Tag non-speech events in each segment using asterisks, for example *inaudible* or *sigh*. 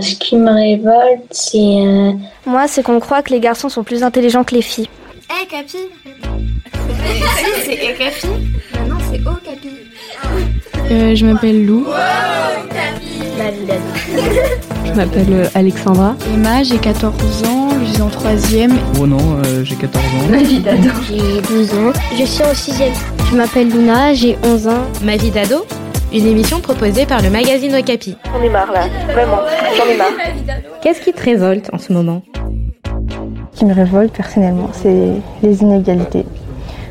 Ce qui me révolte, c'est... Euh, Moi, c'est qu'on croit que les garçons sont plus intelligents que les filles. Hé, hey, Capi c'est Hé, Capi Non, c'est Oh, Capi. Euh, je m'appelle Lou. Wow, Capi Je m'appelle euh, Alexandra. Emma, j'ai 14 ans, je suis en 3ème. Oh non, euh, j'ai 14 ans. Ma vie d'ado. J'ai 12 ans. Je suis en 6ème. Je m'appelle Luna, j'ai 11 ans. Ma vie d'ado? Une émission proposée par le magazine Okapi. J'en ai marre là, vraiment, j'en ai marre. Qu'est-ce qui te révolte en ce moment? Ce qui me révolte personnellement, c'est les inégalités.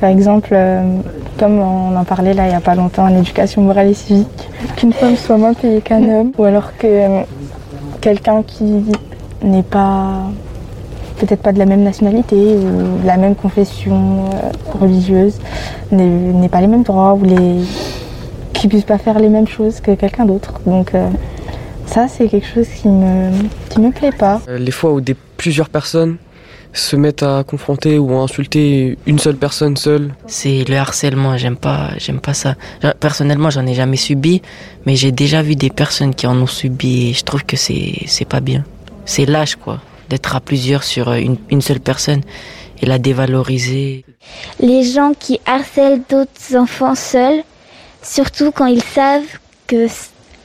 Par exemple, euh, comme on en parlait là il n'y a pas longtemps en éducation morale et civique, qu'une femme soit moins payée qu'un *laughs* homme, ou alors que euh, quelqu'un qui n'est pas peut-être pas de la même nationalité ou de la même confession euh, religieuse n'ait pas les mêmes droits ou les qui puissent pas faire les mêmes choses que quelqu'un d'autre. Donc euh, ça, c'est quelque chose qui me, qui me plaît pas. Euh, les fois où des, plusieurs personnes se mettent à confronter ou à insulter une seule personne seule. C'est le harcèlement, j'aime pas, j'aime pas ça. Personnellement, j'en ai jamais subi, mais j'ai déjà vu des personnes qui en ont subi et je trouve que c'est, c'est pas bien. C'est lâche, quoi, d'être à plusieurs sur une, une seule personne et la dévaloriser. Les gens qui harcèlent d'autres enfants seuls, surtout quand ils savent que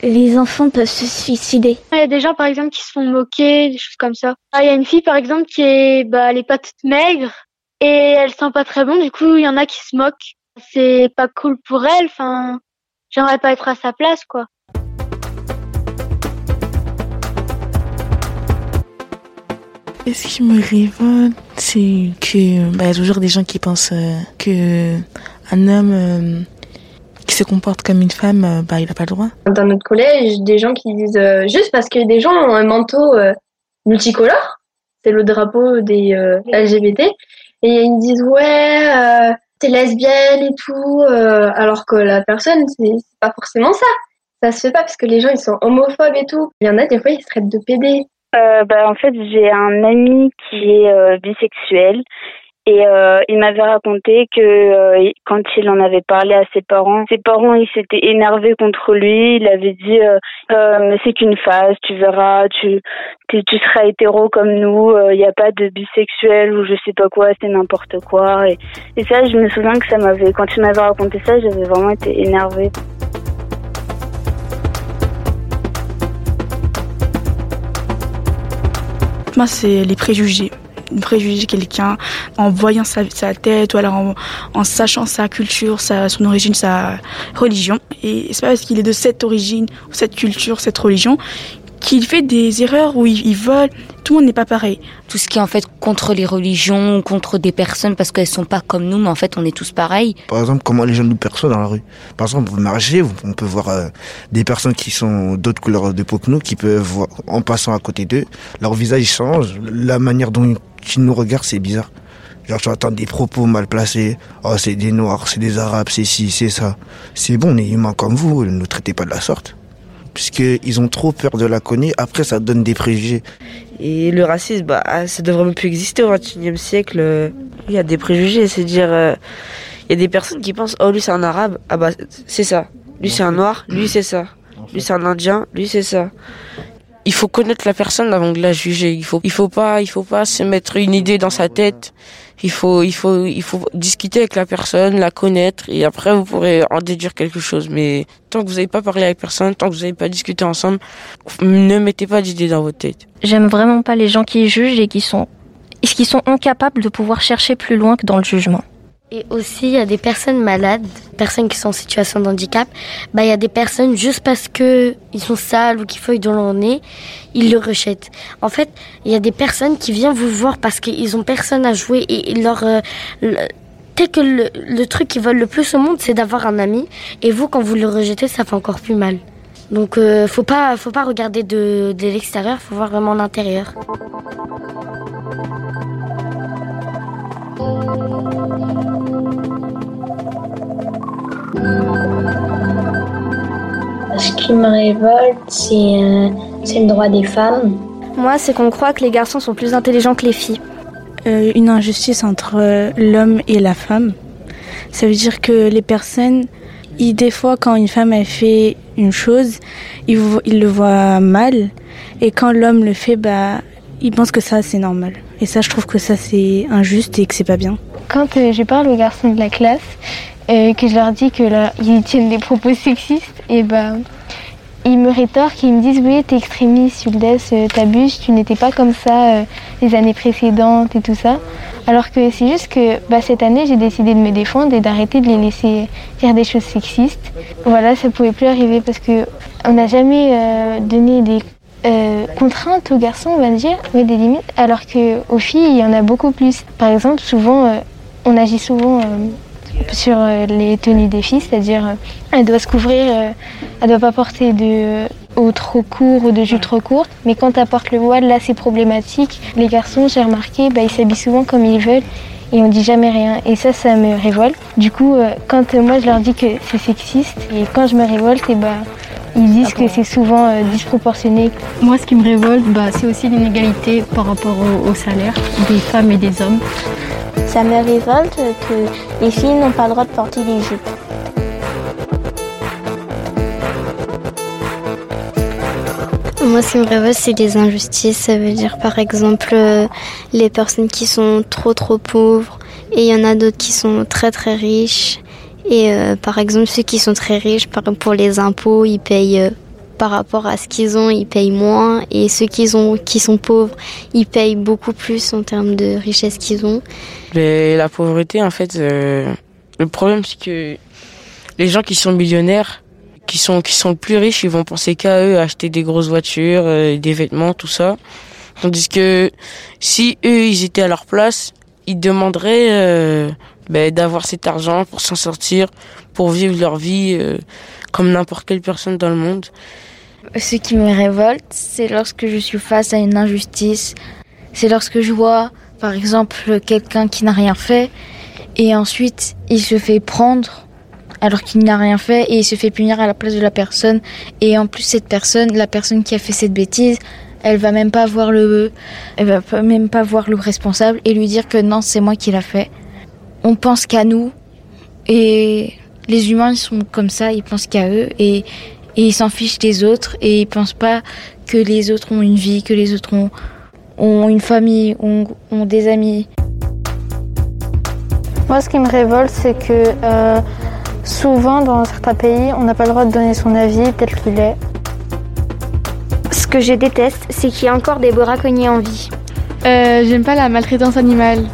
les enfants peuvent se suicider. Il y a des gens, par exemple, qui se font moquer, des choses comme ça. Ah, il y a une fille, par exemple, qui est, bah, elle est pas toute maigre et elle sent pas très bon. Du coup, il y en a qui se moquent. C'est pas cool pour elle. Enfin, j'aimerais pas être à sa place, quoi. Et ce qui me révolte, c'est que bah, y a toujours des gens qui pensent euh, que un homme euh, se comporte comme une femme, euh, bah, il n'a pas le droit. Dans notre collège, des gens qui disent euh, juste parce que des gens ont un manteau euh, multicolore, c'est le drapeau des LGBT, et ils disent ouais, t'es lesbienne et tout, alors que la personne, c'est pas forcément ça. Ça se fait pas parce que les gens ils sont homophobes et tout. Il y en a des fois ils se traitent de PD. Euh, bah, en fait, j'ai un ami qui est bisexuel et euh, il m'avait raconté que euh, quand il en avait parlé à ses parents, ses parents ils s'étaient énervés contre lui. Il avait dit euh, euh c'est qu'une phase, tu verras, tu tu, tu seras hétéro comme nous. Il n'y a pas de bisexuel ou je sais pas quoi, c'est n'importe quoi. Et, et ça, je me souviens que ça m'avait quand il m'avait raconté ça, j'avais vraiment été énervée. Moi, c'est les préjugés préjuger quelqu'un en voyant sa, sa, tête ou alors en, en sachant sa culture, sa, son origine, sa religion. Et c'est pas parce qu'il est de cette origine, cette culture, cette religion qu'il fait des erreurs où il, il vole. Tout le monde n'est pas pareil. Tout ce qui est en fait contre les religions, contre des personnes parce qu'elles sont pas comme nous, mais en fait on est tous pareils. Par exemple, comment les gens nous perçoivent dans la rue. Par exemple, vous marchez, on peut voir euh, des personnes qui sont d'autres couleurs de peau que nous, qui peuvent voir, en passant à côté d'eux, leur visage change, la manière dont ils nous regardent, c'est bizarre. Genre, tu entends des propos mal placés. Oh, c'est des noirs, c'est des arabes, c'est ci, c'est ça. C'est bon, on est humains comme vous, ne nous traitez pas de la sorte puisqu'ils ont trop peur de la connaître. Après, ça donne des préjugés. Et le racisme, bah, ah, ça devrait même plus exister au XXIe siècle. Il y a des préjugés, c'est dire, euh, il y a des personnes qui pensent, oh lui c'est un arabe, ah bah c'est ça. Lui c'est un noir, lui c'est ça. Lui c'est un indien, lui c'est ça. Il faut connaître la personne avant de la juger. Il faut, il faut pas, il faut pas se mettre une idée dans sa tête il faut, il faut, il faut discuter avec la personne, la connaître, et après vous pourrez en déduire quelque chose. Mais tant que vous n'avez pas parlé avec personne, tant que vous n'avez pas discuté ensemble, ne mettez pas d'idées dans votre tête. J'aime vraiment pas les gens qui jugent et qui sont, qui sont incapables de pouvoir chercher plus loin que dans le jugement. Et aussi, il y a des personnes malades, personnes qui sont en situation de handicap. Bah, il y a des personnes, juste parce que ils sont sales ou qu'ils feuillent dans leur nez, ils le rejettent. En fait, il y a des personnes qui viennent vous voir parce qu'ils ont personne à jouer et leur, euh, tel que le, truc qu'ils veulent le plus au monde, c'est d'avoir un ami. Et vous, quand vous le rejetez, ça fait encore plus mal. Donc, euh, faut pas, faut pas regarder de, de l'extérieur, faut voir vraiment l'intérieur. Qui me révolte, euh, c'est le droit des femmes. Moi, c'est qu'on croit que les garçons sont plus intelligents que les filles. Euh, une injustice entre l'homme et la femme. Ça veut dire que les personnes des fois, quand une femme elle fait une chose, il, vo- il le voit mal. Et quand l'homme le fait, bah, il pense que ça, c'est normal. Et ça, je trouve que ça, c'est injuste et que c'est pas bien. Quand euh, je parle aux garçons de la classe, euh, que je leur dis que là, ils tiennent des propos sexistes, et ben ils me rétorquent ils me disent oui t'es extrémiste, Yuldes, euh, t'abuses, tu n'étais pas comme ça euh, les années précédentes et tout ça. Alors que c'est juste que bah, cette année j'ai décidé de me défendre et d'arrêter de les laisser faire des choses sexistes. Voilà, ça pouvait plus arriver parce que on n'a jamais euh, donné des contraintes aux garçons, on va dire, ouais, des limites, alors qu'aux filles il y en a beaucoup plus. Par exemple, souvent on agit souvent sur euh, les tenues des filles, c'est-à-dire euh, elle doit se couvrir, euh, elle doit pas porter de euh, haut trop court ou de jupe trop courte, mais quand elle porte le voile, là c'est problématique. Les garçons, j'ai remarqué, bah, ils s'habillent souvent comme ils veulent et on dit jamais rien. Et ça, ça me révolte. Du coup, quand moi je leur dis que c'est sexiste, et quand je me révolte, et bah, ils disent que c'est souvent euh, disproportionné. Moi, ce qui me révolte, bah, c'est aussi l'inégalité par rapport au, au salaire des femmes et des hommes. Ça me révolte que les filles n'ont pas le droit de porter des jupes. Moi, ce qui me révolte, c'est les injustices. Ça veut dire, par exemple, euh, les personnes qui sont trop, trop pauvres. Et il y en a d'autres qui sont très, très riches. Et euh, par exemple, ceux qui sont très riches, pour les impôts, ils payent euh, par rapport à ce qu'ils ont, ils payent moins. Et ceux qui, ont, qui sont pauvres, ils payent beaucoup plus en termes de richesse qu'ils ont. Mais la pauvreté, en fait, euh, le problème, c'est que les gens qui sont millionnaires, qui sont, qui sont plus riches, ils vont penser qu'à eux, acheter des grosses voitures, euh, des vêtements, tout ça. Tandis que si eux, ils étaient à leur place, ils demanderaient euh, ben, d'avoir cet argent pour s'en sortir, pour vivre leur vie comme n'importe quelle personne dans le monde. Ce qui me révolte, c'est lorsque je suis face à une injustice. C'est lorsque je vois, par exemple, quelqu'un qui n'a rien fait et ensuite il se fait prendre alors qu'il n'a rien fait et il se fait punir à la place de la personne. Et en plus, cette personne, la personne qui a fait cette bêtise, elle va même pas voir le, elle va même pas voir le responsable et lui dire que non, c'est moi qui l'a fait. On pense qu'à nous et les humains ils sont comme ça, ils pensent qu'à eux et, et ils s'en fichent des autres et ils pensent pas que les autres ont une vie, que les autres ont, ont une famille, ont, ont des amis. Moi, ce qui me révolte, c'est que euh, souvent, dans certains pays, on n'a pas le droit de donner son avis tel qu'il est. Ce que je déteste, c'est qu'il y a encore des braconniers en vie. Euh, J'aime pas la maltraitance animale,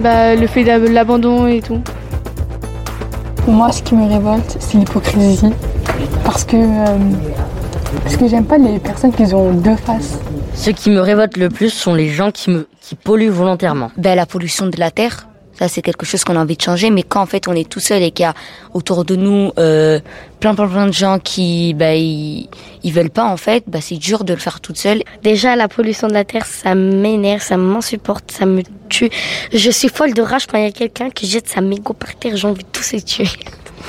bah, le fait de l'abandon et tout. Moi, ce qui me révolte, c'est l'hypocrisie. Parce que, euh, parce que j'aime pas les personnes qui ont deux faces. Ce qui me révolte le plus sont les gens qui me qui polluent volontairement. Ben, la pollution de la terre, ça c'est quelque chose qu'on a envie de changer, mais quand en fait on est tout seul et qu'il y a autour de nous euh, plein plein plein de gens qui ben ils, ils veulent pas en fait, ben, c'est dur de le faire toute seule. Déjà, la pollution de la terre, ça m'énerve, ça m'insupporte, ça me tue. Je suis folle de rage quand il y a quelqu'un qui jette sa mégot par terre, j'ai envie de tous les tuer.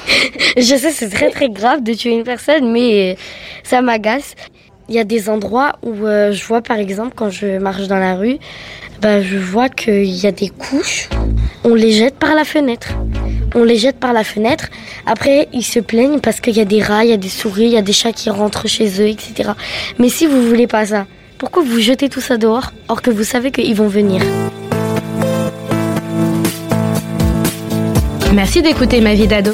*laughs* je sais, c'est très très grave de tuer une personne, mais ça m'agace. Il y a des endroits où euh, je vois, par exemple, quand je marche dans la rue, bah, je vois qu'il y a des couches, on les jette par la fenêtre. On les jette par la fenêtre. Après, ils se plaignent parce qu'il y a des rats, il y a des souris, il y a des chats qui rentrent chez eux, etc. Mais si vous voulez pas ça, pourquoi vous jetez tout ça dehors alors que vous savez qu'ils vont venir? Merci d'écouter Ma vie d'ado.